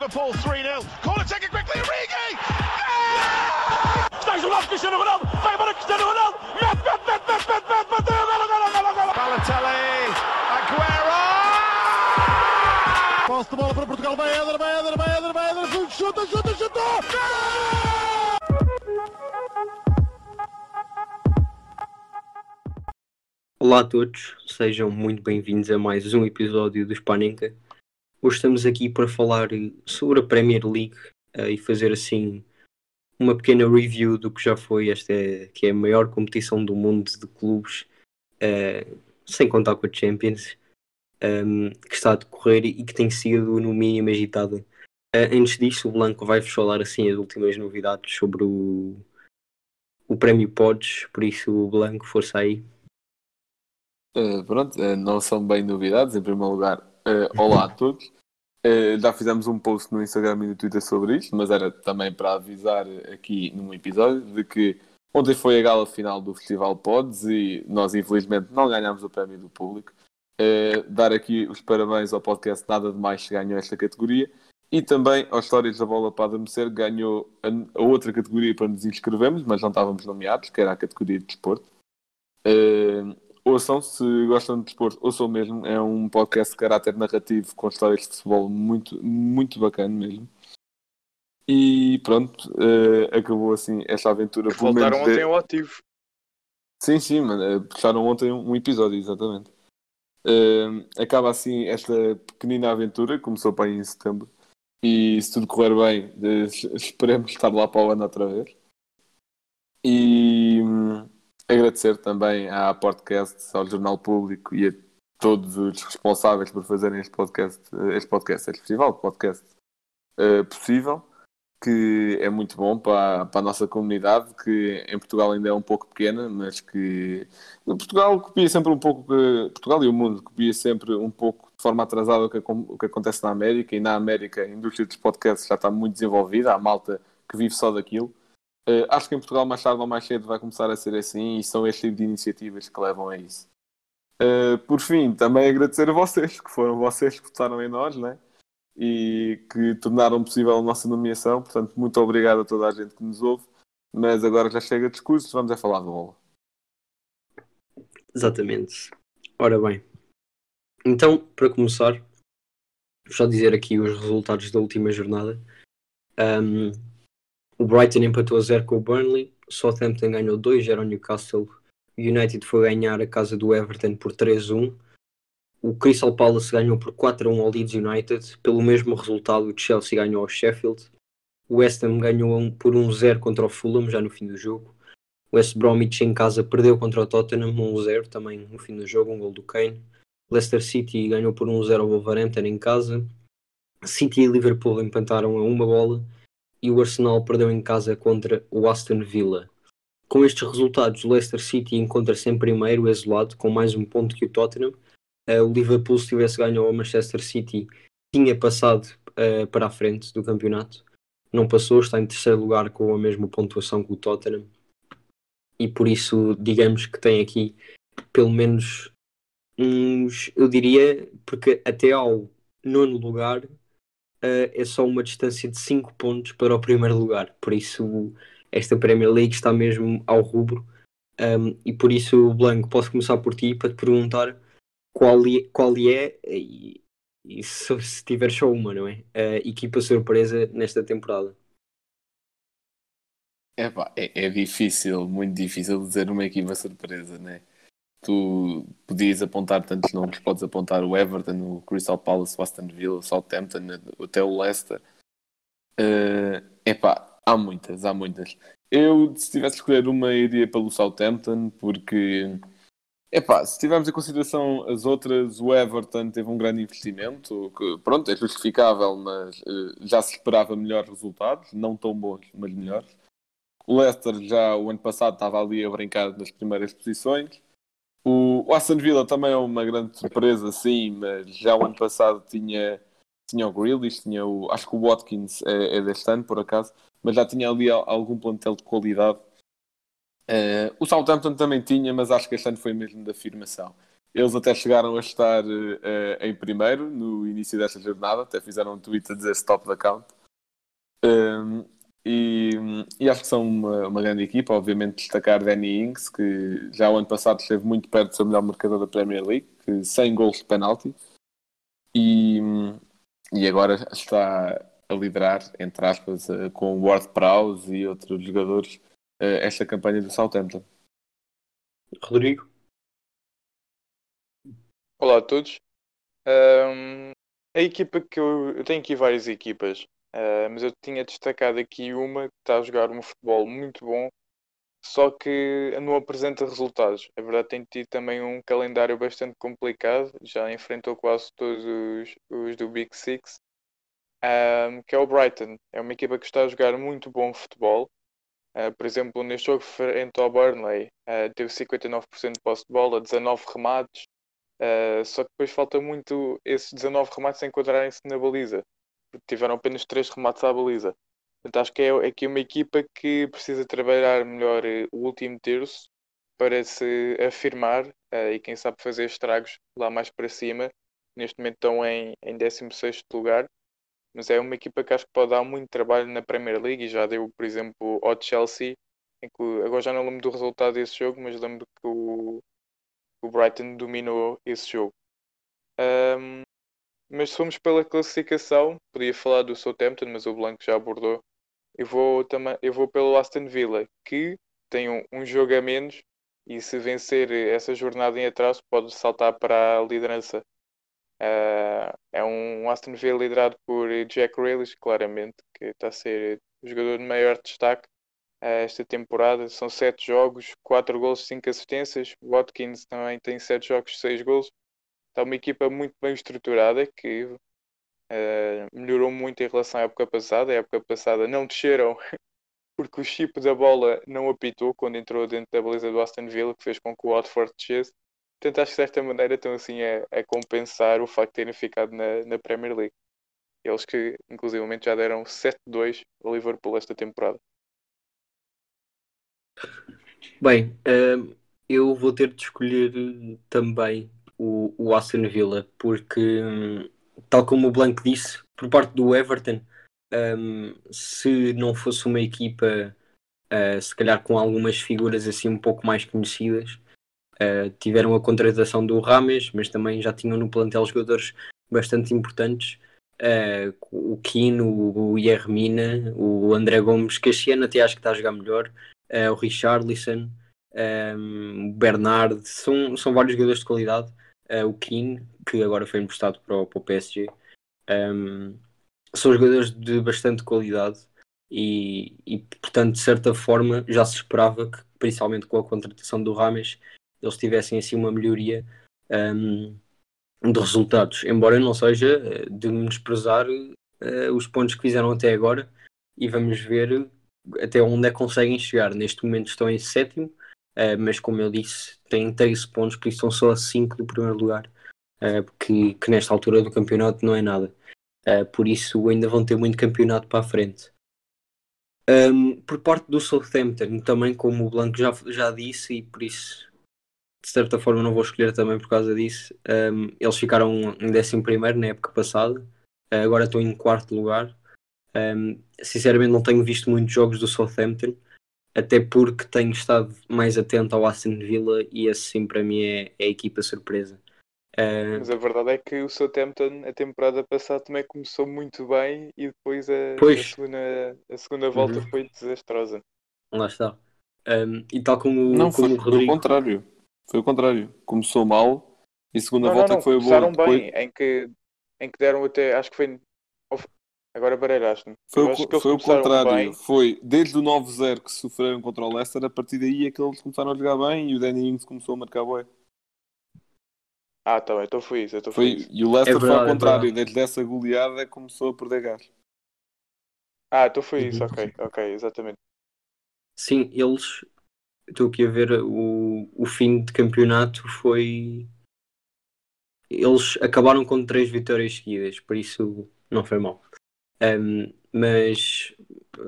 Liverpool 3-0. Corner taken quickly, Origi! Stays on Cristiano Ronaldo! Vai para Cristiano Ronaldo! Met, met, met, met, met, met, met! Balotelli, Aguero! Posse de bola para Portugal, vai Éder, vai Éder, vai Éder, vai Éder, chuta, chuta, chuta! Olá a todos, sejam muito bem-vindos a mais um episódio do Spanenka. Hoje estamos aqui para falar sobre a Premier League uh, e fazer assim uma pequena review do que já foi esta que é a maior competição do mundo de clubes, uh, sem contar com a Champions, um, que está a decorrer e que tem sido no mínimo agitada. Uh, antes disso, o Blanco vai-vos falar assim as últimas novidades sobre o, o Prémio Pods, por isso o Blanco, força aí. Uh, pronto, uh, não são bem novidades. Em primeiro lugar, uh, olá a todos. já fizemos um post no Instagram e no Twitter sobre isto, mas era também para avisar aqui num episódio de que ontem foi a gala final do Festival Pods e nós, infelizmente, não ganhámos o prémio do público. dar aqui os parabéns ao podcast Nada de Mais que ganhou esta categoria e também aos Histórias da Bola para Adormecer ganhou a, a, outra categoria para nos inscrevermos, mas não estávamos nomeados, que era a categoria de desporto. Uh, ouçam, se gostam de desporto, ouçam mesmo. É um podcast de caráter narrativo com histórias de futebol muito, muito bacana mesmo. E pronto, uh, acabou assim esta aventura. Que voltaram ontem de... ao ativo. Sim, sim, mano. Puxaram ontem um episódio, exatamente. Uh, acaba assim esta pequenina aventura, começou para aí em setembro. E se tudo correr bem, esperemos estar lá para o ano outra vez. E hum, agradecer também à podcast, ao Jornal Público e a todos os responsáveis por fazerem este podcast, este podcast, este festival de podcast uh, possível, que é muito bom para, para a nossa comunidade, que em Portugal ainda é um pouco pequena, mas que Portugal copia sempre um pouco, Portugal e o mundo copia sempre um pouco de forma atrasada o que, o que acontece na América, e na América a indústria dos podcasts já está muito desenvolvida, há malta que vive só daquilo. Uh, acho que em Portugal mais tarde ou mais cedo vai começar a ser assim e são este tipo de iniciativas que levam a isso. Uh, por fim, também agradecer a vocês, que foram vocês que votaram em nós, né? E que tornaram possível a nossa nomeação. Portanto, muito obrigado a toda a gente que nos ouve. Mas agora já chega de discurso, vamos a falar de bola. Exatamente. Ora bem, então, para começar, vou só dizer aqui os resultados da última jornada. Um, o Brighton empatou a 0 com o Burnley, o Southampton ganhou 2-0 ao Newcastle, o United foi ganhar a casa do Everton por 3-1, o Crystal Palace ganhou por 4-1 ao Leeds United, pelo mesmo resultado o Chelsea ganhou ao Sheffield, o West Ham ganhou por 1-0 contra o Fulham já no fim do jogo, o West Bromwich em casa perdeu contra o Tottenham 1-0 também no fim do jogo, um gol do Kane, Leicester City ganhou por 1-0 ao Wolverhampton em casa, City e Liverpool empataram a uma bola, e o Arsenal perdeu em casa contra o Aston Villa. Com estes resultados, o Leicester City encontra-se em primeiro, isolado, com mais um ponto que o Tottenham. Uh, o Liverpool, se tivesse ganho ao Manchester City, tinha passado uh, para a frente do campeonato. Não passou, está em terceiro lugar com a mesma pontuação que o Tottenham. E por isso, digamos que tem aqui pelo menos uns, eu diria, porque até ao nono lugar uh, é só uma distância de 5 pontos para o primeiro lugar. Por isso, esta Premier League está mesmo ao rubro. Um, e por isso, Blanco, posso começar por ti para te perguntar qual, é, qual é e, e se, se tiver só uma, não é? A equipa surpresa nesta temporada. É, é difícil, muito difícil dizer uma equipa surpresa, né? Tu podias apontar tantos nomes, podes apontar o Everton, o Crystal Palace, o Aston Villa, o Southampton, até o Leicester. Uh, epá, há muitas, há muitas. Eu, se tivesse de escolher uma, iria pelo Southampton, porque, epá, se tivermos em consideração as outras, o Everton teve um grande investimento, que, pronto, é justificável, mas uh, já se esperava melhores resultados, não tão bons, mas melhores. O Leicester já o ano passado estava ali a brincar nas primeiras posições. O, Aston Villa também é uma grande surpresa, sim, mas já o ano passado tinha, tinha o Grealish, tinha o, acho que o Watkins é, é deste ano, por acaso, mas já tinha ali algum plantel de qualidade. Uh, o Southampton também tinha, mas acho que este ano foi mesmo da afirmação. Eles até chegaram a estar uh, em primeiro no início desta jornada, até fizeram um tweet a dizer stop the count. Um, e, e, acho que são uma, uma, grande equipa. Obviamente, destacar Danny Ings, que já o ano passado esteve muito perto de ser o melhor marcador da Premier League, que 100 gols de penalti. E, e agora está a liderar, entre aspas, uh, com Ward Prowse e outros jogadores, uh, esta campanha do Southampton. Rodrigo? Olá a todos. Um, a equipa que eu, eu, tenho aqui várias equipas, uh, mas eu tinha destacado aqui uma que está a jogar um futebol muito bom, só que não apresenta resultados. A verdade tem tido também um calendário bastante complicado, já enfrentou quase todos os, os do Big Six, um, que é o Brighton. É uma equipa que está a jogar muito bom futebol. Uh, por exemplo, neste jogo frente ao Burnley, uh, teve 59% de posse de bola, 19 remates, Uh, só que depois falta muito esses 19 remates enquadrarem-se na baliza, tiveram apenas 3 remates à baliza. Portanto, acho que é aqui uma equipa que precisa trabalhar melhor uh, o último terço para se afirmar uh, e quem sabe fazer estragos lá mais para cima. Neste momento estão em, em 16 lugar, mas é uma equipa que acho que pode dar muito trabalho na Premier League e já deu, por exemplo, ao Chelsea, em que, agora já não lembro do resultado desse jogo, mas lembro que o, o Brighton dominou esse jogo. Um, mas se pela classificação, podia falar do Southampton, mas o Blanco já abordou. Eu vou, também, eu vou pelo Aston Villa, que tem um, um jogo a menos e se vencer essa jornada em atraso pode saltar para a liderança. Uh, é um Aston Villa liderado por Jack Grealish, claramente, que está a ser o jogador de maior destaque esta temporada. São 7 jogos, 4 gols, 5 assistências. Watkins também tem 7 jogos, 6 gols. Está uma equipa muito bem estruturada que uh, melhorou muito em relação à época passada. A época passada não desceram porque o chip da bola não apitou quando entrou dentro da baliza do Aston Villa, que fez com que o Watford descesse. Portanto, acho que desta maneira estão assim a, a compensar o facto de terem ficado na, na Premier League. Eles que, inclusivamente, já deram 7-2 ao Liverpool esta temporada. Bem, uh, eu vou ter de escolher também o, o Aston Villa, porque, um, tal como o Blanco disse, por parte do Everton, um, se não fosse uma equipa, uh, se calhar com algumas figuras assim um pouco mais conhecidas, uh, tiveram a contratação do Rames, mas também já tinham no plantel jogadores bastante importantes. Uh, o Kino, o Yermina, o André Gomes, que este ano até acho que está a jogar melhor, uh, o Richarlison, um, o Bernard, são, são vários jogadores de qualidade. Uh, o King, que agora foi emprestado para o, para o PSG, um, são jogadores de bastante qualidade e, e, portanto, de certa forma, já se esperava que, principalmente com a contratação do Rames, eles tivessem assim uma melhoria um, de resultados, embora não seja eh, de menosprezar uh, os pontos que fizeram até agora e vamos ver até onde é que conseguem chegar. Neste momento estão em sétimo, uh, mas como eu disse, têm 13 pontos, por isso estão só a 5 do primeiro lugar, uh, que, que, nesta altura do campeonato não é nada. Uh, por isso ainda vão ter muito campeonato para a frente. Um, por parte do Southampton, também como o Blanco já, já disse, e por isso de certa forma não vou escolher também por causa disso, um, eles ficaram em 11 na época passada, agora estão em quarto lugar. Um, sinceramente não tenho visto muitos jogos do Southampton, até porque tenho estado mais atento ao Aston Villa e esse sim para mim é, é a equipa surpresa. Uh... Mas a verdade é que o Southampton a temporada passada também começou muito bem e depois a, pois. a segunda, a segunda volta uhum. foi desastrosa. Lá está. Um, e tal como, não, como foi, o Rodrigo. Foi o contrário. Foi o contrário. Começou mal e a segunda não, volta não, não. foi boa. bem, depois... em, que, em que deram até, acho que foi Agora baralhaste-me. Foi, o, foi o contrário. Bem. Foi desde o 9-0 que sofreram contra o Leicester, a partir daí é que eles começaram a jogar bem e o Danny Ings começou a marcar bem. Ah, tá bem, então foi isso. Então foi, foi isso. E o Leicester é verdade, foi ao contrário, é desde essa goleada começou a perder gás. Ah, então foi isso, ok, ok, exatamente. Sim, eles. Estou aqui a ver o, o fim de campeonato foi. Eles acabaram com três vitórias seguidas, por isso não foi mal. Um, mas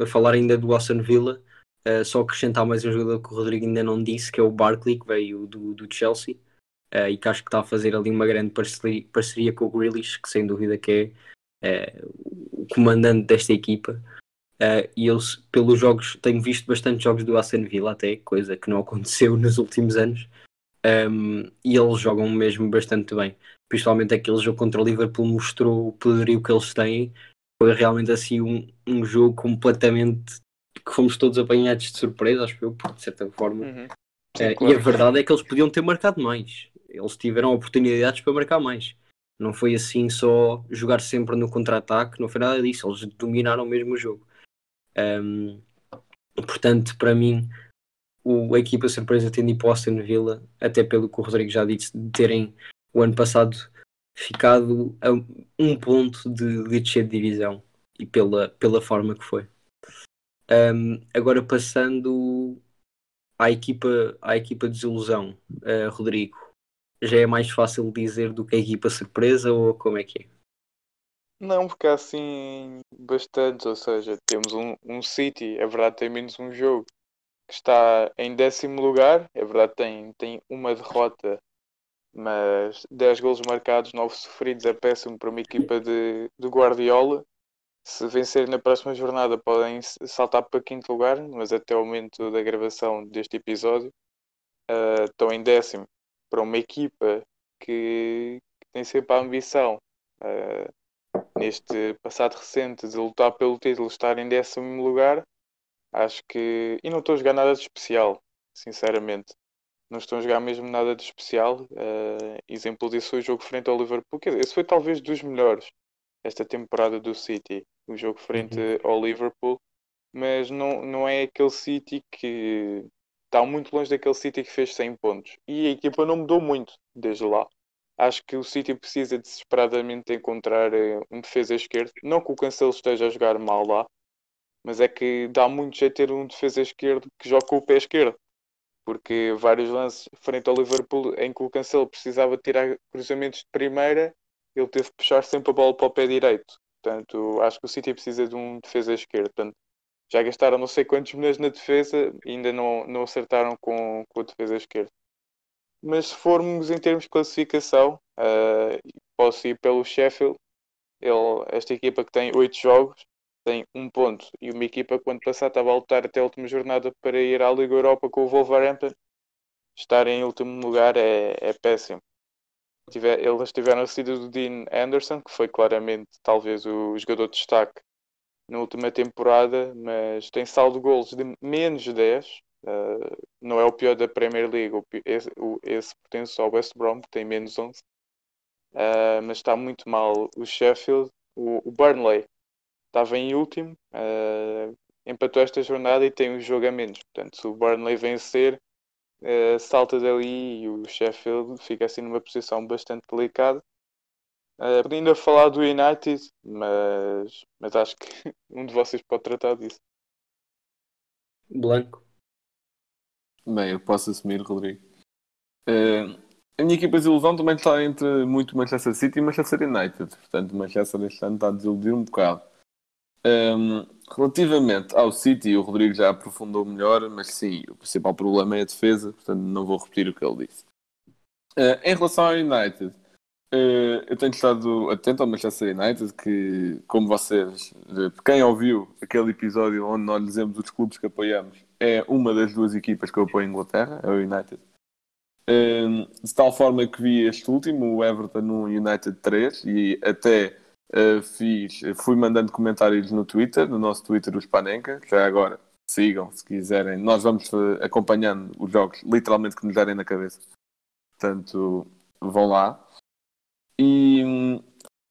a falar ainda do Aston Villa, uh, só acrescentar mais um jogador que o Rodrigo ainda não disse, que é o Barkley, que veio do, do Chelsea. uh, e que acho que está a fazer ali uma grande parceria, parceria com o Grealish, que sem dúvida que é o comandante desta equipa. Uh, e eles, pelos jogos, tenho visto bastante jogos do Aston Villa até, coisa que não aconteceu nos últimos anos. Um, e eles jogam mesmo bastante bem. Principalmente aquele jogo contra o Liverpool mostrou o poderio que eles têm. Foi realmente assim um, um jogo completamente que fomos todos apanhados de surpresa, acho eu, de certa forma. Uhum. Uh, Sim, claro. E a verdade é que eles podiam ter marcado mais. Eles tiveram oportunidades para marcar mais. Não foi assim só jogar sempre no contra-ataque, não foi nada disso. Eles dominaram mesmo o jogo. Um, portanto, para mim, o, a equipa surpresa tendo ido para o Aston Villa, até pelo que o Rodrigo já disse, de terem o ano passado ficado a um ponto de, de descer de divisão e pela, pela forma que foi. Um, agora passando à equipa, à equipa de desilusão, uh, Rodrigo, já é mais fácil dizer do que a equipa surpresa ou como é que é? Não, porque há assim bastantes, ou seja, temos um, um City, é verdade tem menos um jogo, que está em décimo lugar, é verdade tem, tem uma derrota, mas 10 golos marcados, 9 sofridos, é péssimo para uma equipa de, de Guardiola. Se vencerem na próxima jornada podem saltar para quinto lugar, mas até o momento da gravação deste episódio uh, estão em décimo para uma equipa que, que tem sempre a ambição uh, neste passado recente de lutar pelo título, estar em décimo lugar, acho que. E não estou a jogar nada de especial, sinceramente. Não estou a jogar mesmo nada de especial. Uh, exemplo disso foi o jogo frente ao Liverpool. Quer dizer, esse foi talvez dos melhores esta temporada do City. O jogo frente uhum. ao Liverpool. Mas não, não é aquele City que está muito longe daquele City que fez 100 pontos. E a equipa não mudou muito desde lá. Acho que o City precisa desesperadamente encontrar uh, um defesa esquerdo. Não que o Cancelo esteja a jogar mal lá, mas é que dá muito jeito ter um defesa esquerdo que joga com o pé esquerdo. Porque vários lances frente ao Liverpool em que o Cancelo precisava tirar cruzamentos de primeira, ele teve que puxar sempre a bola para o pé direito. Portanto, acho que o City precisa de um defesa esquerdo. Portanto, já gastaram não sei quantos milhões na defesa e ainda não, não acertaram com, com a defesa esquerda. Mas se formos em termos de classificação, uh, posso ir pelo Sheffield. Ele, esta equipa que tem 8 jogos tem um ponto. E uma equipa que ano passado estava a lutar até a última jornada para ir à Liga Europa com o Wolverhampton. Estar em último lugar é, é péssimo. Tiver, eles tiveram a saída do Dean Anderson, que foi claramente talvez o jogador de destaque na última temporada, mas tem saldo de golos de menos 10, Uh, não é o pior da Premier League, o, esse, o, esse pertence ao West Brom, que tem menos 11. Uh, ah, mas está muito mal o Sheffield. O, o Burnley estava em último, uh, empatou esta jornada e tem um jogo a menos. Portanto, se o Burnley vencer, salta dali e o Sheffield fica assim numa posição bastante delicada. Uh, podia ainda falar do United, mas, mas acho que um de vocês pode tratar disso. Blanco. Bem, eu posso assumir, Rodrigo. Uh, a minha equipa de ilusão também está entre muito Manchester City e Manchester United. Portanto, Manchester este ano está a desiludir um bocado. Um, relativamente ao City, o Rodrigo já aprofundou melhor, mas sim, o principal problema é a defesa, portanto não vou repetir o que ele disse. Uh, em relação ao United, uh, eu tenho estado atento ao Manchester United, que, como vocês, quem ouviu aquele episódio onde nós dizemos os clubes que apoiamos, é uma das duas equipas que eu apoio em Inglaterra, é o United. De tal forma que vi este último, o Everton no United 3, e até uh, fiz, fui mandando comentários no Twitter, no nosso Twitter, o Spanenka, já agora sigam se quiserem. Nós vamos uh, acompanhando os jogos literalmente que nos derem na cabeça. Portanto, vão lá. E hum,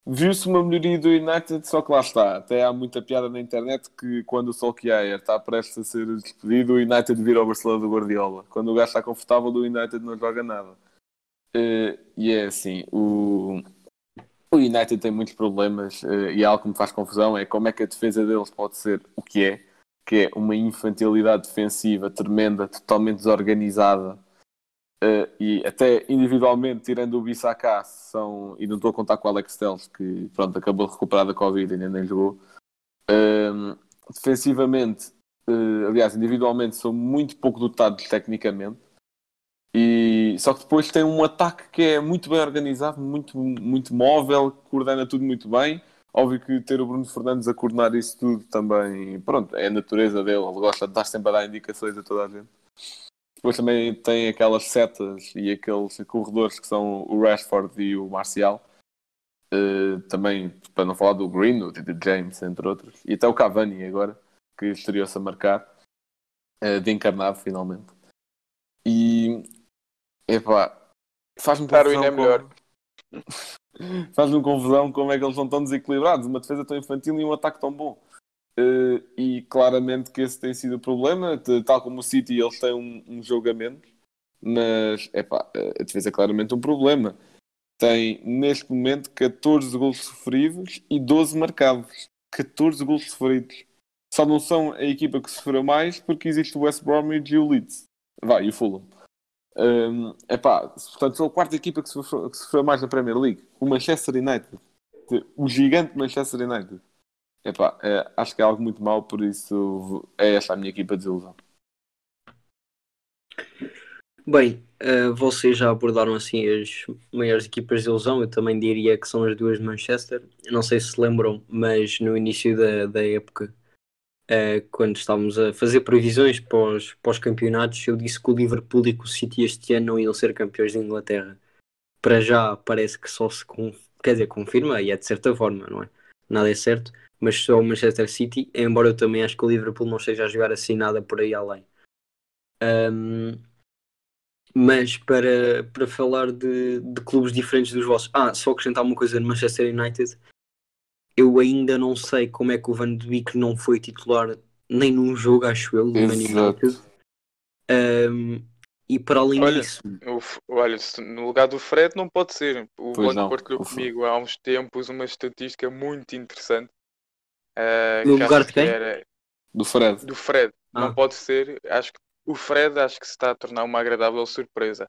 Viu-se uma melhoria do United, só que lá está. Até há muita piada na internet que quando o Solskjaer está prestes a ser despedido, o United vira ao Barcelona do Guardiola. Quando o gajo está confortável, o United não joga nada. Uh, e é assim, o, o United tem muitos problemas uh, e algo que me faz confusão é como é que a defesa deles pode ser o que é, que é uma infantilidade defensiva tremenda, totalmente desorganizada, Uh, e até individualmente, tirando o Bissaka, são, e não estou a contar com o Alex Telles, que pronto, acabou de recuperar da Covid e ainda nem jogou. Uh, defensivamente, uh, aliás, individualmente, são muito pouco dotados tecnicamente. E E, só que depois tem um ataque que é muito bem organizado, muito, muito móvel, coordena tudo muito bem. Óbvio que ter o Bruno Fernandes a coordenar isso tudo também, pronto, é a natureza dele. Ele gosta de estar sempre a dar indicações a toda a gente. Depois também tem aquelas setas e aqueles corredores que são o Rashford e o Marcial. Uh, também, para não falar do Green, do Tito James, entre outros. E até o Cavani agora, que estreou-se a marcar, uh, de encarnado finalmente. E, epá, faz-me Darwin é confusão melhor. como- faz-me confusão como é que eles são tão desequilibrados. Uma defesa tão infantil e um ataque tão bom. Eh, e claramente que esse tem sido o problema. Tal como o City, eles têm um, um jogo a menos. Mas, epá, a defesa é claramente um problema. Tem, neste momento, 14 gols sofridos e 12 marcados. 14 gols sofridos. Só não são a equipa que sofreu mais porque existe o West Bromwich e o Leeds. Vai, e o Fulham. Um, epá, portanto, são a quarta equipa que sofreu, que sofreu mais na Premier League. O Manchester United. O gigante Manchester United. Epá, é, acho que é algo muito mau, por isso é esta a minha equipa de desilusão. Bem, eh, vocês já abordaram assim as maiores equipas de ilusão, eu também diria que são as duas de Manchester. Não sei se se lembram, mas no início da, da época, eh, quando estávamos a fazer previsões para os campeonatos, eu disse que o Liverpool e que o City este ano não iam ser campeões de Inglaterra. Para já parece que só se quer dizer, confirma, e é de certa forma, não é? Nada é certo, mas só o Manchester City, embora eu também acho que o Liverpool não esteja a jogar assim nada por aí além. Ahm, mas para, para falar de, de clubes diferentes dos vossos. Ah, só acrescentar uma coisa no Manchester United. Eu ainda não sei como é que o Van de Beek não foi titular nem num jogo, acho eu, do. United. Ahm, e para além Olha, disso, olha, no lugar do Fred não pode ser. O não, partilhou comigo há uns tempos uma estatística muito interessante. eh, No que lugar de que quem? era Do Fred. do Fred. Ah. Não pode ser. Acho que o Fred acho que se está a tornar uma agradável surpresa.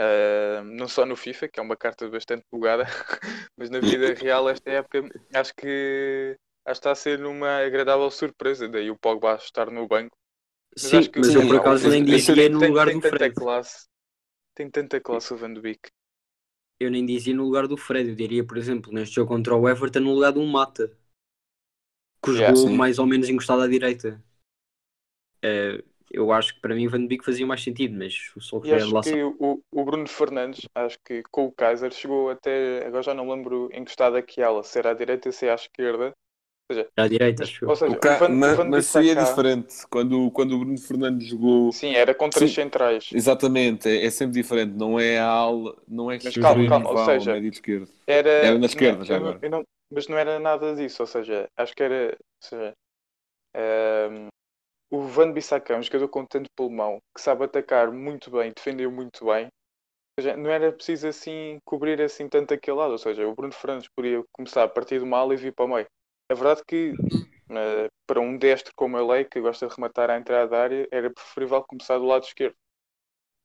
Eh, não só no FIFA, que é uma carta bastante bugada, mas na vida real esta época acho que acho que está a ser uma agradável surpresa. Daí o Pogba estar no banco. Mas sim, acho que mas eu por acaso nem tem- dizia tem- no tem- lugar tem do tanta Fred. classe. Tem tanta classe o Van de Beek. Eu nem dizia no lugar do Fred, eu diria, por exemplo, neste jogo contra o Everton, no lugar de um Mata, que Yeah, jogou sim. mais ou menos encostado à direita. Eh, eu acho que para mim o Van de Beek fazia mais sentido, mas E queria acho lá que o, o Bruno Fernandes, acho que com o Kaiser chegou até, agora já não lembro encostado aqui ela, se era à direita, se é à esquerda. à direita, Mas, acho ou seja, O ca- o Van, ma- o Van mas isso aí é Bissaka- diferente. Quando, quando o Bruno Fernandes jogou. Sim, era com três Sim. centrais. Exatamente, é, é sempre diferente. Não é a ala, não é Mas que calma, o calma, ou rival, seja, médio esquerdo. Era, Era na esquerda não, já agora. não- mas não era nada disso, ou seja, acho que era. Ou seja, ehm, o Van Bissaka é um jogador com tanto pulmão que sabe atacar muito bem, defendeu muito bem. Seja, não era preciso assim cobrir assim tanto aquele lado. Ou seja, o Bruno Fernandes podia começar a partir do mal e vir para o meio. É verdade que eh, para um destro como ele é, que gosta de rematar à entrada da área, era preferível começar do lado esquerdo.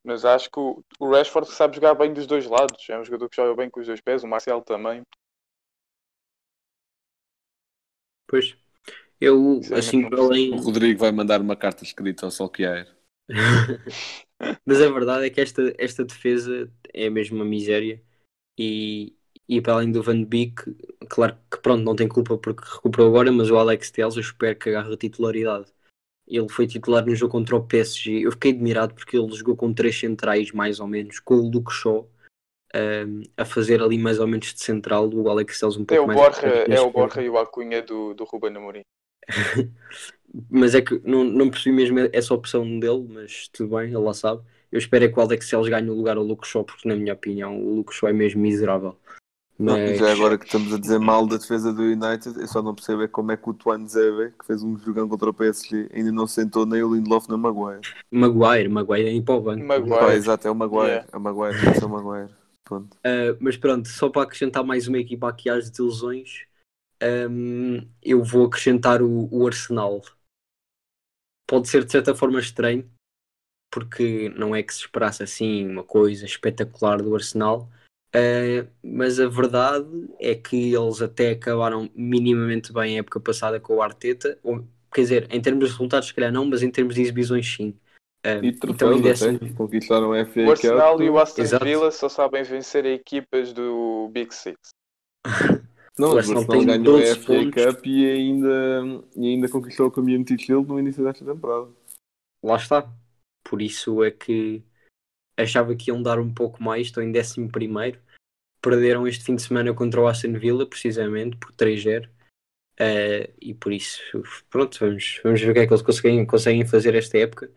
Mas acho que o, Rashford sabe jogar bem dos dois lados. É um jogador que joga bem com os dois pés, o Marcial também. Pois. Eu, assim, não percebo. além. O Rodrigo vai mandar uma carta escrita ao Solskjaer. Mas a verdade é que esta, esta defesa é mesmo uma miséria. E, e para além do Van Beek, claro que pronto, não tem culpa porque recuperou agora, mas o Alex Telles eu espero que agarre a titularidade. Ele foi titular no jogo contra o PSG. Eu fiquei admirado porque ele jogou com três centrais, mais ou menos, com o Luke Shaw um, a fazer ali mais ou menos de central, o Alex Telles um É pouco o mais Borja, é o. Borja e o Acunha do, do Ruben Amorim. Mas é que não, não percebi mesmo essa opção dele, mas tudo bem, ele lá sabe. Eu espero é que o Alex Telles ganhe o lugar ao Luke Shaw, porque na minha opinião o Luke Shaw é mesmo miserável. Mas já agora que estamos a dizer mal da defesa do United, eu só não percebo é como é que o Tuan Zebe, que fez um jogão contra o PSG, ainda não sentou nem o Lindelof nem o Maguire. Maguire, Maguire é ir para o banco. Maguire. Pá, exato, é o Maguire. Yeah. É o Maguire, ser o Maguire. Pronto. Uh, mas pronto, só para acrescentar mais uma equipa aqui às desilusões, um, eu vou acrescentar o, o Arsenal. Pode ser de certa forma estranho, porque não é que se esperasse assim uma coisa espetacular do Arsenal, uh, mas a verdade é que eles até acabaram minimamente bem a época passada com o Arteta, ou, quer dizer, em termos de resultados, se calhar não, mas em termos de exibições, sim. Um, E então, em troféus décimo, até. Conquistaram a FA O Arsenal Cup. e o Aston Exato. Villa só sabem vencer equipas do Big Six. Não, O o Arsenal tem ganhou a 12 FA pontos. Cup e ainda, e ainda conquistou a Community Shield no início desta temporada. lá está. Por isso é que achava que iam dar um pouco mais, estão em décimo primeiro. Perderam este fim de semana contra o Aston Villa, precisamente, por 3-0. Eh, e por isso, pronto, vamos, vamos ver o que é que eles conseguem, conseguem fazer esta época.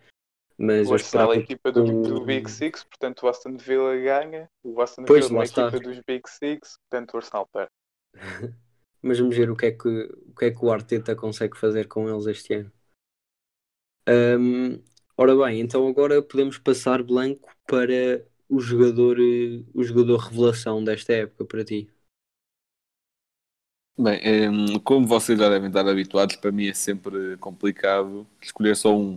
Mas O Arsenal é a equipa do, do o- Big Six, portanto o Aston Villa ganha. O Aston Villa é está. equipa dos Big Six, portanto o Arsenal perde. Mas vamos ver o que é que o, que é que o Arteta consegue fazer com eles este ano. Ahm, ora bem, então agora podemos passar blanco para o jogador, eh, o jogador revelação desta época para ti. Bem, em, como vocês já devem estar habituados, para mim é sempre complicado escolher só um.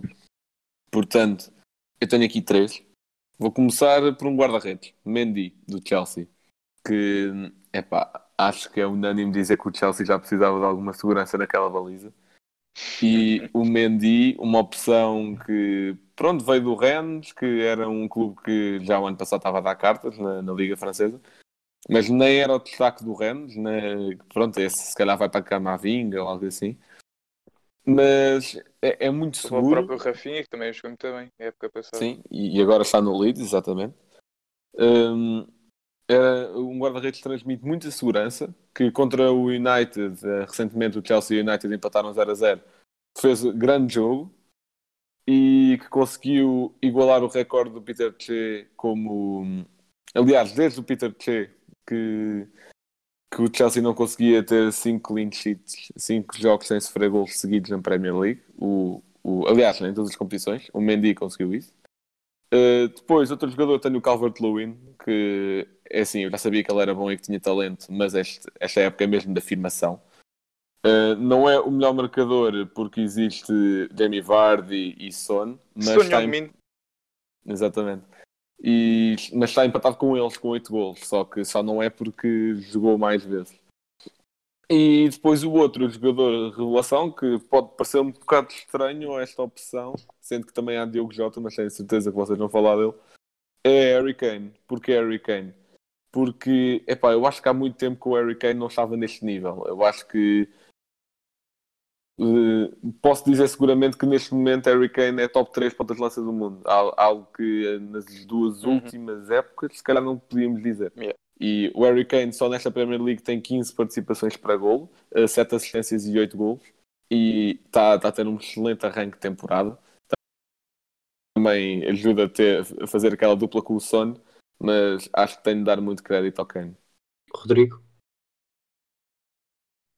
Portanto, eu tenho aqui três. Vou começar por um guarda-redes, Mendy, do Chelsea. Que, epá, acho que é unânime dizer que o Chelsea já precisava de alguma segurança naquela baliza. E o Mendy, uma opção que, pronto, veio do Rennes, que era um clube que já o ano passado estava a dar cartas na, na Liga Francesa mas nem era o destaque do Rennes, né? pronto, esse se calhar vai para a Camavinga ou algo assim. Mas é, é muito O seguro, próprio Rafinha, que também jogou muito bem, na época passada. sim, e, agora está no Leeds, exatamente. Hum, era um guarda-redes transmite muita segurança, que contra o United, eh, recentemente o Chelsea e o United empataram 0 a 0, fez grande jogo e que conseguiu igualar o recorde do Peter Che como aliás, desde o Peter Che que, que o Chelsea não conseguia ter 5 clean sheets, 5 jogos sem sofrer gols seguidos na Premier League. O, o, aliás, em todas as competições. O Mendy conseguiu isso. Uh, depois, outro jogador, tenho o Calvert-Lewin, que é assim, eu já sabia que ele era bom e que tinha talento, mas este, esta época é mesmo de afirmação. Uh, não é o melhor marcador porque existe Jamie Vardy e Son, mas Sonho está em. Exatamente. E, mas está empatado com eles com 8 gols, só que só não é porque jogou mais vezes. E depois o outro jogador de revelação, que pode parecer um bocado estranho esta opção, sendo que também há Diogo Jota, mas tenho certeza que vocês vão falar dele, é Harry Kane. Porquê Harry Kane? Porque, epá, eu acho que há muito tempo que o Harry Kane não estava neste nível. Eu acho que eh, posso dizer seguramente que neste momento Harry Kane é top 3 pontas de lança do mundo. Al- Algo que eh, nas duas Uhum. últimas épocas se calhar não podíamos dizer. Yeah. E o Harry Kane só nesta Premier League tem 15 participações para golo, 7 assistências e 8 golos. E está tá a ter um excelente arranque de temporada. Também ajuda a, ter, a fazer aquela dupla com o Son, mas acho que tem de dar muito crédito ao Kane. Rodrigo?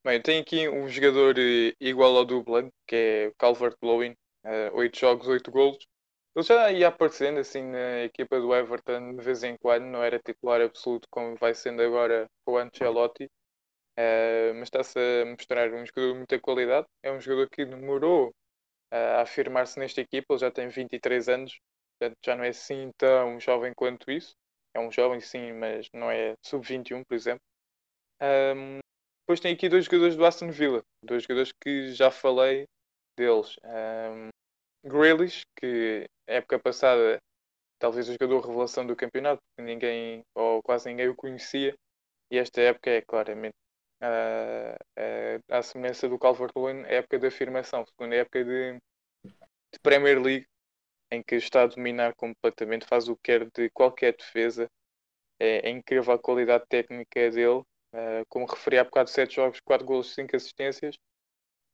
Bem, tenho aqui um jogador eh, igual ao Dublin, que é o Calvert-Lewin, 8 jogos, 8 golos. Ele já ia aparecendo assim na equipa do Everton de vez em quando, não era titular absoluto como vai sendo agora o Ancelotti, Eh, mas está-se a mostrar um jogador de muita qualidade. É um jogador que demorou eh, a afirmar-se nesta equipa, ele já tem 23 anos, portanto já não é assim tão jovem quanto isso. É um jovem sim, mas não é sub-21, por exemplo. Ahm, depois tem aqui dois jogadores do Aston Villa, dois jogadores que já falei deles. Um, Grealish, que época passada talvez o jogador revelação do campeonato, ninguém ou quase ninguém o conhecia, e esta época é claramente ah, ah, à semelhança do Calvert-Lewin, é época de afirmação, segunda época de, de Premier League, em que está a dominar completamente, faz o que quer de qualquer defesa. É, é incrível a qualidade técnica dele. Uh, como referi há bocado, 7 jogos, 4 golos, 5 assistências.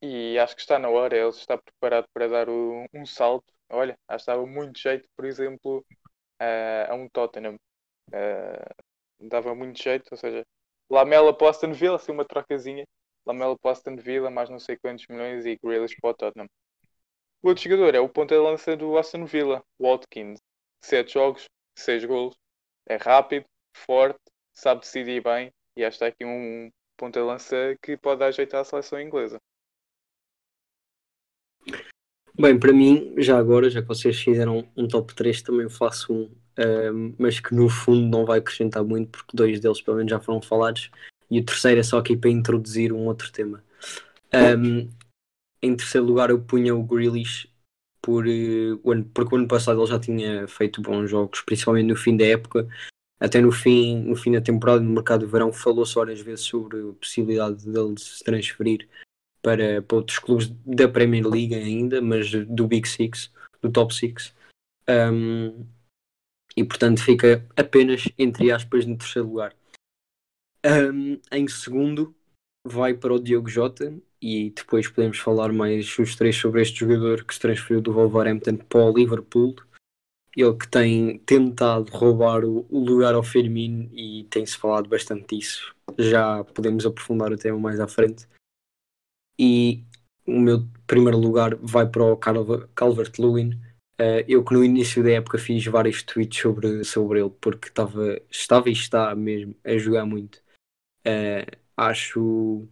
E acho que está na hora, ele está preparado para dar o- um salto. Olha, acho que dava muito jeito, por exemplo, uh, a um Tottenham. Uh, dava muito jeito, ou seja, Lamela para Aston Villa, assim uma trocazinha. Lamela para Aston Villa, mais não sei quantos milhões, e Grealish para o Tottenham. O outro jogador é o ponta de lança do Aston Villa, Watkins. 7 jogos, 6 golos. É rápido, forte, sabe decidir bem e acho que está aqui um ponta de lança que pode jeito à seleção inglesa. Bem, para mim, já agora, já que vocês fizeram um top 3, também faço um, ahm, mas que no fundo não vai acrescentar muito, porque dois deles pelo menos já foram falados, e o terceiro é só aqui para introduzir um outro tema. Ahm, em terceiro lugar, eu punha o Grealish, por, eh, porque o ano passado ele já tinha feito bons jogos, principalmente no fim da época. Até no fim, no fim da temporada, no mercado de verão, falou-se várias vezes sobre a possibilidade dele se transferir para, para outros clubes da Premier League ainda, mas do Big Six, do Top Six. Um, e portanto fica apenas, entre aspas, no terceiro lugar. Um, em segundo, vai para o Diogo Jota e depois podemos falar mais os três sobre este jogador que se transferiu do Wolverhampton para o Liverpool. Ele que tem tentado roubar o, o lugar ao Firmino e tem-se falado bastante disso. Já podemos aprofundar o tema mais à frente. E o meu primeiro lugar vai para o Calvert-Lewin. Uh, eu que no início da época fiz vários tweets sobre, sobre ele porque estava, estava e está mesmo a jogar muito. Uh, acho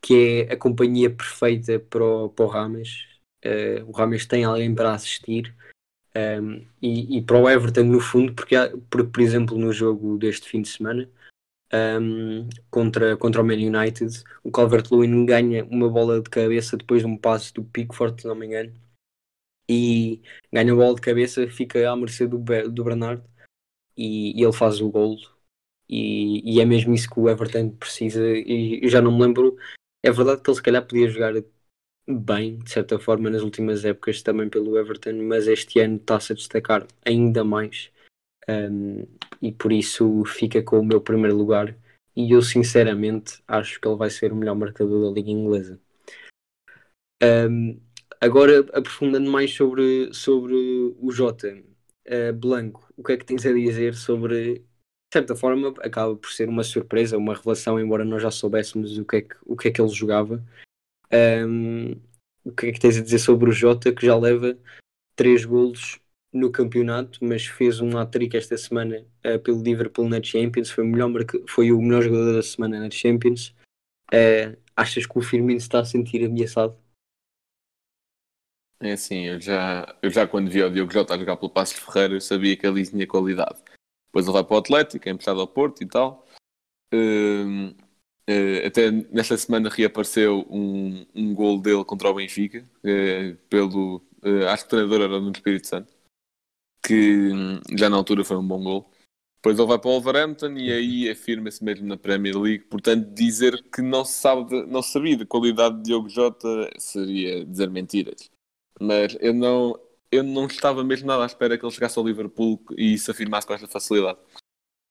que é a companhia perfeita para o, para o Rames. Uh, o Rames tem alguém para assistir. Um, e, e, para o Everton, no fundo, porque, há, por, por exemplo, no jogo deste fim de semana um, contra, contra o Man United, o Calvert-Lewin ganha uma bola de cabeça depois de um passe do Pickford, se não me engano, e ganha a bola de cabeça, fica à mercê do, do Bernardo e, e ele faz o golo. E, e, é mesmo isso que o Everton precisa. E já não me lembro. É verdade que ele se calhar podia jogar bem, de certa forma, nas últimas épocas também pelo Everton, mas este ano está-se a destacar ainda mais. Um, e por isso fica com o meu primeiro lugar. E eu sinceramente acho que ele vai ser o melhor marcador da Liga Inglesa. Um, agora, aprofundando mais sobre, sobre o Jota, uh, Blanco, o que é que tens a dizer sobre de certa forma acaba por ser uma surpresa, uma revelação, embora nós já soubéssemos o que é que, o que, é que ele jogava. Um, o que é que tens a dizer sobre o Jota que já leva três golos no campeonato, mas fez um hat-trick esta semana uh, pelo Liverpool na Champions, foi o, melhor foi o melhor jogador da semana na Champions. Uh, achas que o Firmino está a sentir ameaçado? É assim, eu já, eu já quando vi o Diogo Jota a jogar pelo Passo de Ferreira, eu sabia que ali tinha qualidade. Depois ele vai para o Atlético, é emprestado ao Porto e tal. Uh, uh, até nesta semana reapareceu um, um gol dele contra o Benfica, pelo. acho que o treinador era no Espírito Santo, que um, já na altura foi um bom gol. Depois ele vai para o Wolverhampton e aí afirma-se mesmo na Premier League. Portanto, dizer que não se sabe, de, não sabia da qualidade de Diogo Jota seria dizer mentiras. Mas eu não, eu não estava mesmo nada à espera que ele chegasse ao Liverpool e se afirmasse com esta facilidade.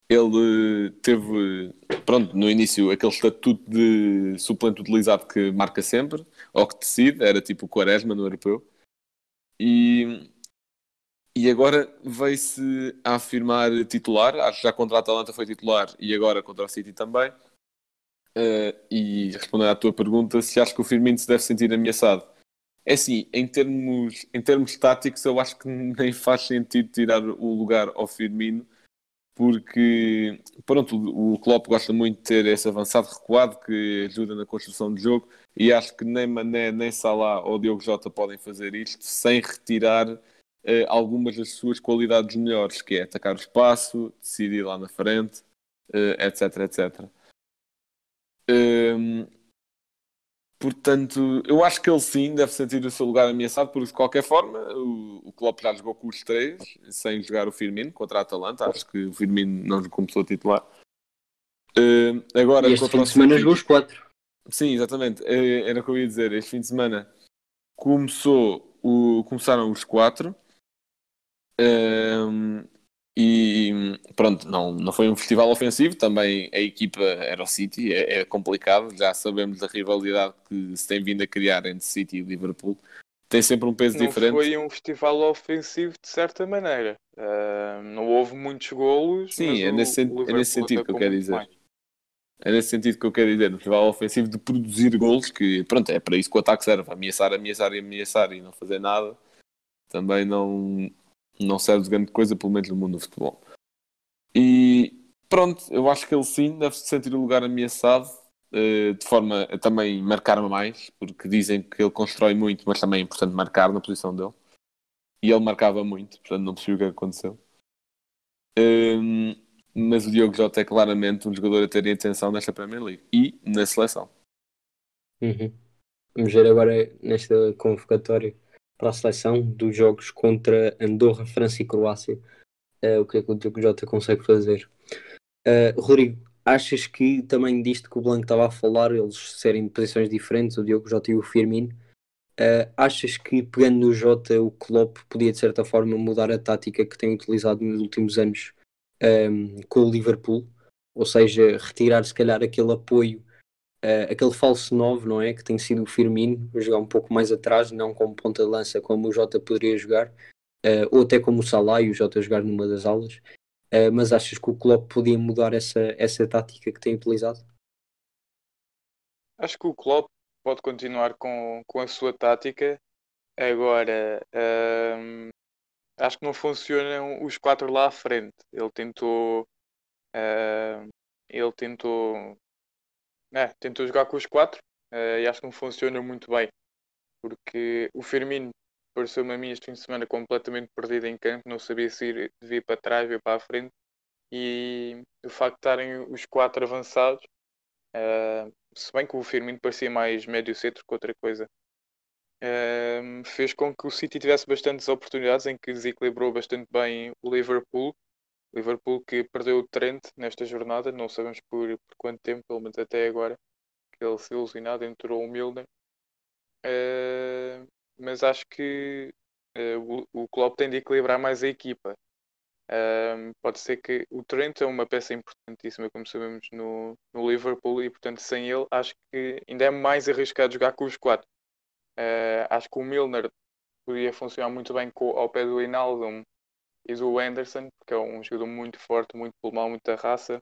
Ele teve, pronto, no início aquele estatuto de suplente utilizado que marca sempre, ou que decide, era tipo o Quaresma no europeu. E, e agora veio-se a afirmar titular, acho que já contra a Atalanta foi titular e agora contra o City também. Uh, e respondendo à tua pergunta, se acho que o Firmino se deve sentir ameaçado é assim, em termos, em termos táticos, eu acho que nem faz sentido tirar o lugar ao Firmino, porque pronto, o Klopp gosta muito de ter esse avançado recuado que ajuda na construção do jogo e acho que nem Mané, nem Salah ou Diogo Jota podem fazer isto sem retirar eh, algumas das suas qualidades melhores, que é atacar o espaço, decidir lá na frente, eh, etc, etc. Um, Portanto, eu acho que ele sim deve sentir o seu lugar ameaçado, porque de qualquer forma o, o Klopp já jogou com os três, sem jogar o Firmino contra a Atalanta. Acho que o Firmino não começou a titular. Uh, agora, e este fim de semana jogou os quatro. Sim, exatamente. Eh, era o que eu ia dizer. Este fim de semana começou o, começaram os quatro. Uh, e pronto, não, não foi um festival ofensivo, também a equipa era o City, é, é, complicado, já sabemos da rivalidade que se tem vindo a criar entre City e Liverpool. Tem sempre um peso não diferente. Foi um festival ofensivo de certa maneira. Uh, não houve muitos golos. Sim, é nesse, o, o é nesse sentido que eu quero dizer. Mais. É nesse sentido que eu quero dizer, no festival ofensivo de produzir golos, que pronto, é para isso que o ataque serve, ameaçar, ameaçar e ameaçar e não fazer nada. Também não, não serve de grande coisa, pelo menos no mundo do futebol. E pronto, eu acho que ele sim deve se sentir o lugar ameaçado, uh, de forma a também marcar mais, porque dizem que ele constrói muito, mas também é importante marcar na posição dele. E ele marcava muito, portanto não percebi o que aconteceu. Um, mas o Diogo Jota é claramente um jogador a ter atenção nesta Premier League e na seleção. Uhum. Vamos ver agora nesta convocatória para a seleção dos jogos contra Andorra, França e Croácia. Uh, o que é que o Diogo Jota consegue fazer? Uh, Rodrigo, achas que também disto que o Blanco estava a falar, eles serem de posições diferentes, o Diogo Jota e o Firmino, uh, achas que pegando no Jota o Klopp podia de certa forma mudar a tática que tem utilizado nos últimos anos um, com o Liverpool? Ou seja, retirar se calhar aquele apoio uh, aquele falso 9, não é? Que tem sido o Firmino, jogar um pouco mais atrás, não como ponta de lança como o Jota poderia jogar, uh, ou até como o Salah e o Jota jogar numa das aulas. Uh, mas achas que o Klopp podia mudar essa, essa tática que tem utilizado? Acho que o Klopp pode continuar com, com a sua tática. Agora, um, acho que não funcionam os quatro lá à frente. Ele tentou. Uh, ele tentou é, tentou jogar com os quatro uh, e acho que não funciona muito bem. Porque o Firmino pareceu-me a mim este fim de semana completamente perdido em campo, não sabia se ir, vir para trás, vir para a frente. E o facto de estarem os quatro avançados, uh, se bem que o Firmino parecia mais médio centro que outra coisa, uh, fez com que o City tivesse bastantes oportunidades em que desequilibrou bastante bem o Liverpool Liverpool que perdeu o Trent nesta jornada, não sabemos por, por quanto tempo, pelo menos até agora, que ele se ilusionado, entrou o Milner. Uh, mas acho que uh, o, o Klopp tem de equilibrar mais a equipa. Uh, pode ser que o Trent é uma peça importantíssima, como sabemos, no, no Liverpool, e portanto, sem ele, acho que ainda é mais arriscado jogar com os quatro. acho que o Milner podia funcionar muito bem com, ao pé do Inaldo e do Anderson, que é um jogador muito forte, muito pulmão, muita raça.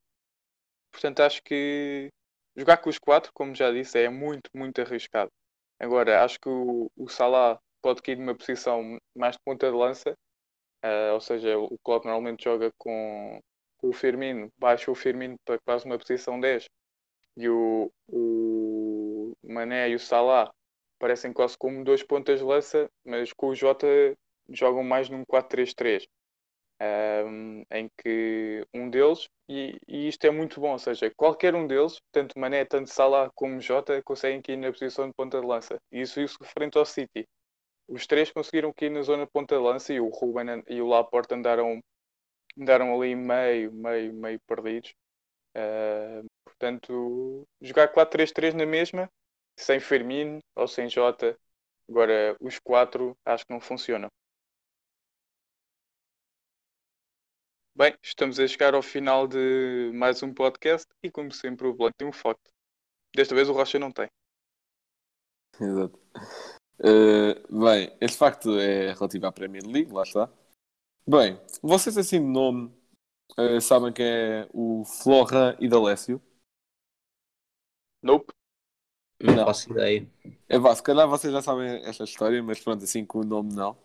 Portanto, acho que jogar com os quatro, como já disse, é muito, muito arriscado. Agora, acho que o, o Salah pode cair numa posição mais de ponta de lança, uh, ou seja, o Klopp normalmente joga com, com, o Firmino, baixa o Firmino para quase uma posição 10, e o, o Mané e o Salah parecem quase como dois pontas de lança, mas com o Jota jogam mais num 4-3-3 um, em que um deles, e, e, isto é muito bom, ou seja, qualquer um deles, tanto Mané, tanto Salah como Jota, conseguem cair na posição de ponta de lança. E isso, isso frente ao City. Os três conseguiram cair na zona de ponta de lança e o Ruben e o Laporte andaram, andaram ali meio, meio, meio perdidos. Uh, portanto, jogar 4-3-3 na mesma, sem Firmino ou sem Jota, agora os quatro acho que não funcionam. Bem, estamos a chegar ao final de mais um podcast e, como sempre, o Blanco tem um facto. Desta vez o Rocha não tem. Exato. Uh, bem, este facto é relativo à Premier League, lá está. Bem, vocês assim de nome uh, sabem quem é o Florent Idalécio? Nope. Não, não faço ideia. É vá, se calhar vocês já sabem esta história, mas pronto, assim com o nome não.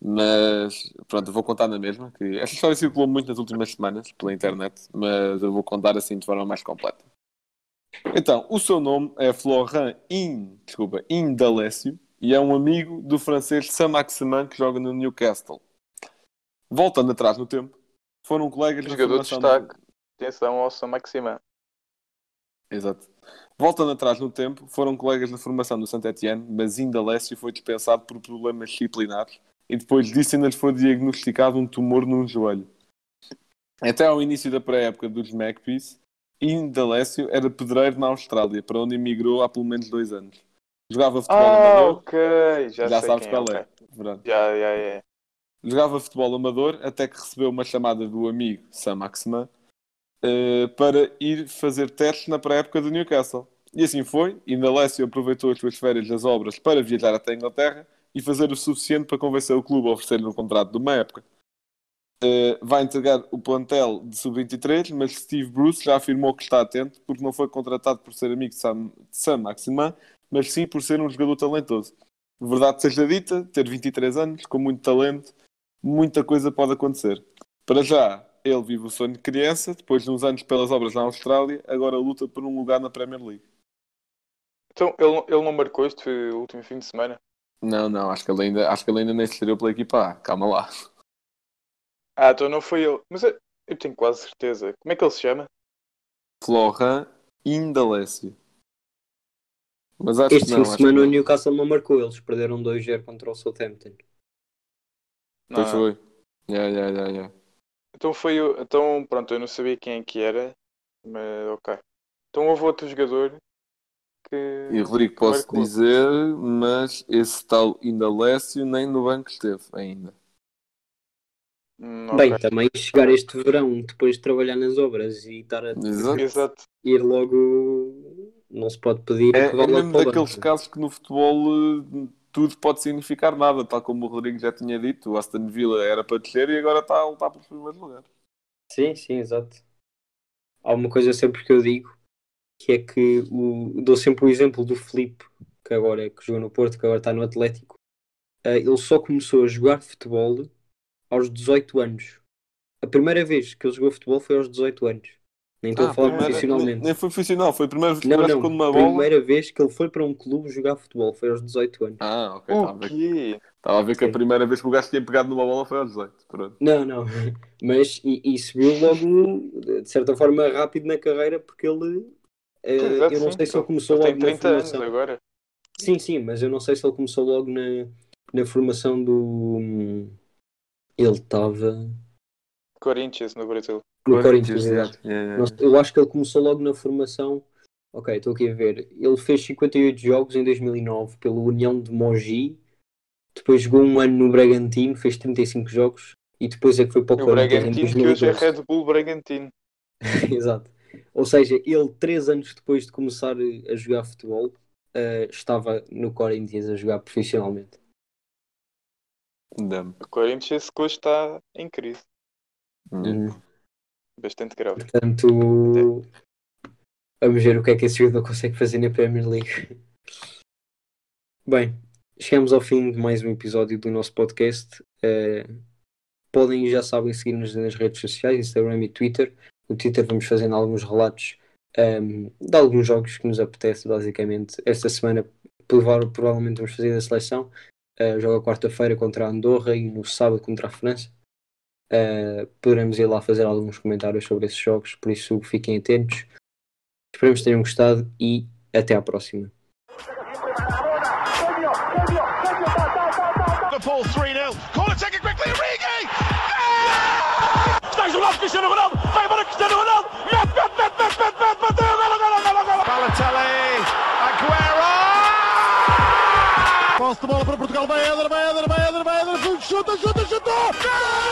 Mas pronto, eu vou contar na mesma. Que esta história circulou muito nas últimas semanas pela internet, mas eu vou contar assim de forma mais completa. Então, o seu nome é Florent In, desculpa, Indalessio e é um amigo do francês Saint-Maximin que joga no Newcastle. Voltando atrás no tempo, foram colegas de Jogador de destaque. Atenção ao Saint-Maximin. Exato. Voltando atrás no tempo, foram colegas de formação do Saint-Etienne, mas Indalessio foi dispensado por problemas disciplinares e depois disso ainda lhe foi diagnosticado um tumor no joelho. Até ao início da pré-época dos Magpies, Indalécio era pedreiro na Austrália, para onde emigrou há pelo menos dois anos. Jogava futebol ah, amador. ok, já, já sabes qual é. é. Já, já, já. Jogava futebol amador até que recebeu uma chamada do amigo Sam Maximan uh, para ir fazer testes na pré-época do Newcastle. E assim foi. Indalécio aproveitou as suas férias das obras para viajar até a Inglaterra e fazer o suficiente para convencer o clube a oferecer-lhe um contrato de uma época. Uh, vai entregar o plantel de sub-23, mas Steve Bruce já afirmou que está atento porque não foi contratado por ser amigo de Sam, de Sam Maximan, mas sim por ser um jogador talentoso. Verdade seja dita, ter 23 anos, com muito talento, muita coisa pode acontecer. Para já, ele vive o sonho de criança, depois de uns anos pelas obras na Austrália, agora luta por um lugar na Premier League. Então, ele, ele não marcou este último fim de semana? Não, não, acho que ele ainda, acho que ele ainda nem se estreou pela equipa A. Calma lá. Ah, então não foi ele. Mas eu, eu tenho quase certeza. Como é que ele se chama? Florent Indalécio. Mas acho Este que fim não. de acho semana que o não. Newcastle não marcou, eles perderam 2-0 contra o Southampton. Não, Pois foi. Yeah, yeah, yeah, yeah. Então foi o. Então, pronto, eu não sabia quem é que era, mas ok. Então houve outro jogador que. E Rodrigo, posso marcou. dizer, mas esse tal Indalécio nem no banco esteve ainda. Hum, Bem, ok. também chegar este verão depois de trabalhar nas obras e estar a Exato. Ir logo. Não se pode pedir É, que é mesmo daqueles banco. casos que no futebol eh, tudo pode significar nada, tal como o Rodrigo já tinha dito. O Aston Villa era para descer e agora está a lutar pelos primeiros lugares. Sim, sim, exato. Há uma coisa sempre que eu digo que é que o, dou sempre o exemplo do Filipe, que agora é que jogou no Porto, que agora está no Atlético. Ah, ele só começou a jogar futebol aos 18 anos. A primeira vez que ele jogou futebol foi aos 18 anos. Nem estou Ah, a falar primeira- profissionalmente. Nem, foi profissional, foi a primeira vez que Não, não. numa bola. Primeira vez que ele foi para um clube jogar futebol foi aos 18 anos. Ah, ok. Estava a O ver, quê? estava a ver que a primeira vez que o gajo tinha pegado numa bola foi aos 18. Pronto. Não, não. Mas e, e subiu logo, de certa forma, rápido na carreira, porque ele. Eh, Exato, eu não sim, sei se ele começou Ele logo tem na 30 anos formação. agora. Sim, sim, mas eu não sei se ele começou logo na, na formação do. Ele estava. Corinthians no Brasil. No Corinthians, yeah. exato. Yeah, yeah, Eu acho que ele começou logo na formação. Ok, estou aqui a ver. Ele fez 58 jogos em 2009 pelo União de Mogi. Depois jogou um ano no Bragantino, fez 35 jogos. E depois é que foi para o O Corinthians em Bragantino, que hoje é 2012. Red Bull Bragantino. Exato. Ou seja, ele, três anos depois de começar a jogar futebol, eh, estava no Corinthians a jogar profissionalmente. Damn. O Corinthians hoje está em crise. Hum. Bastante grave. Portanto, vamos ver o que é que esse jogador consegue fazer na Premier League. Bem, chegamos ao fim de mais um episódio do nosso podcast. Eh, podem, já sabem, seguir-nos nas redes sociais, Instagram e Twitter. No Twitter vamos fazendo alguns relatos ehm, de alguns jogos que nos apetece, basicamente. Esta semana, prova- provavelmente, vamos fazer da seleção. Eh, joga quarta-feira contra a Andorra e no sábado contra a França. Uh, poderemos ir lá fazer alguns comentários sobre esses jogos, por isso fiquem atentos. Esperamos que tenham gostado e até à próxima. Liverpool 3-0. Corner taken quickly, Origi! Stays on off Cristiano Ronaldo. Vai embora Portugal, vai Éder, vai Éder, vai Éder, vai Éder, chuta, chuta, chuta! Gol!